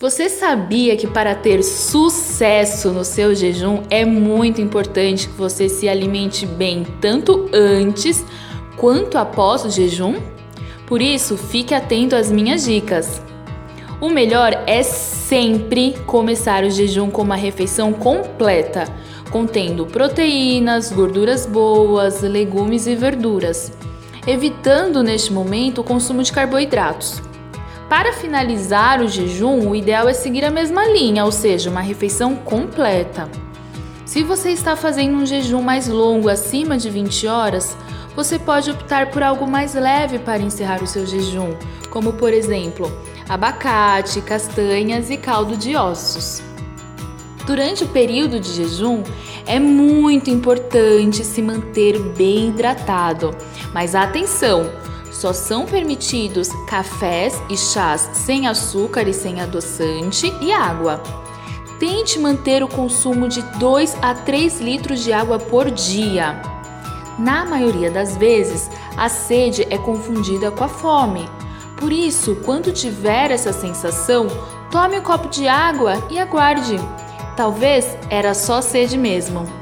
Você sabia que para ter sucesso no seu jejum é muito importante que você se alimente bem tanto antes quanto após o jejum? Por isso, fique atento às minhas dicas. O melhor é sempre começar o jejum com uma refeição completa, contendo proteínas, gorduras boas, legumes e verduras, evitando neste momento o consumo de carboidratos. Para finalizar o jejum, o ideal é seguir a mesma linha, ou seja, uma refeição completa. Se você está fazendo um jejum mais longo, acima de 20 horas, você pode optar por algo mais leve para encerrar o seu jejum, como por exemplo, abacate, castanhas e caldo de ossos. Durante o período de jejum, é muito importante se manter bem hidratado. Mas atenção, só são permitidos cafés e chás sem açúcar e sem adoçante e água. Tente manter o consumo de 2 a 3 litros de água por dia. Na maioria das vezes, a sede é confundida com a fome. Por isso, quando tiver essa sensação, tome um copo de água e aguarde. Talvez era só sede mesmo.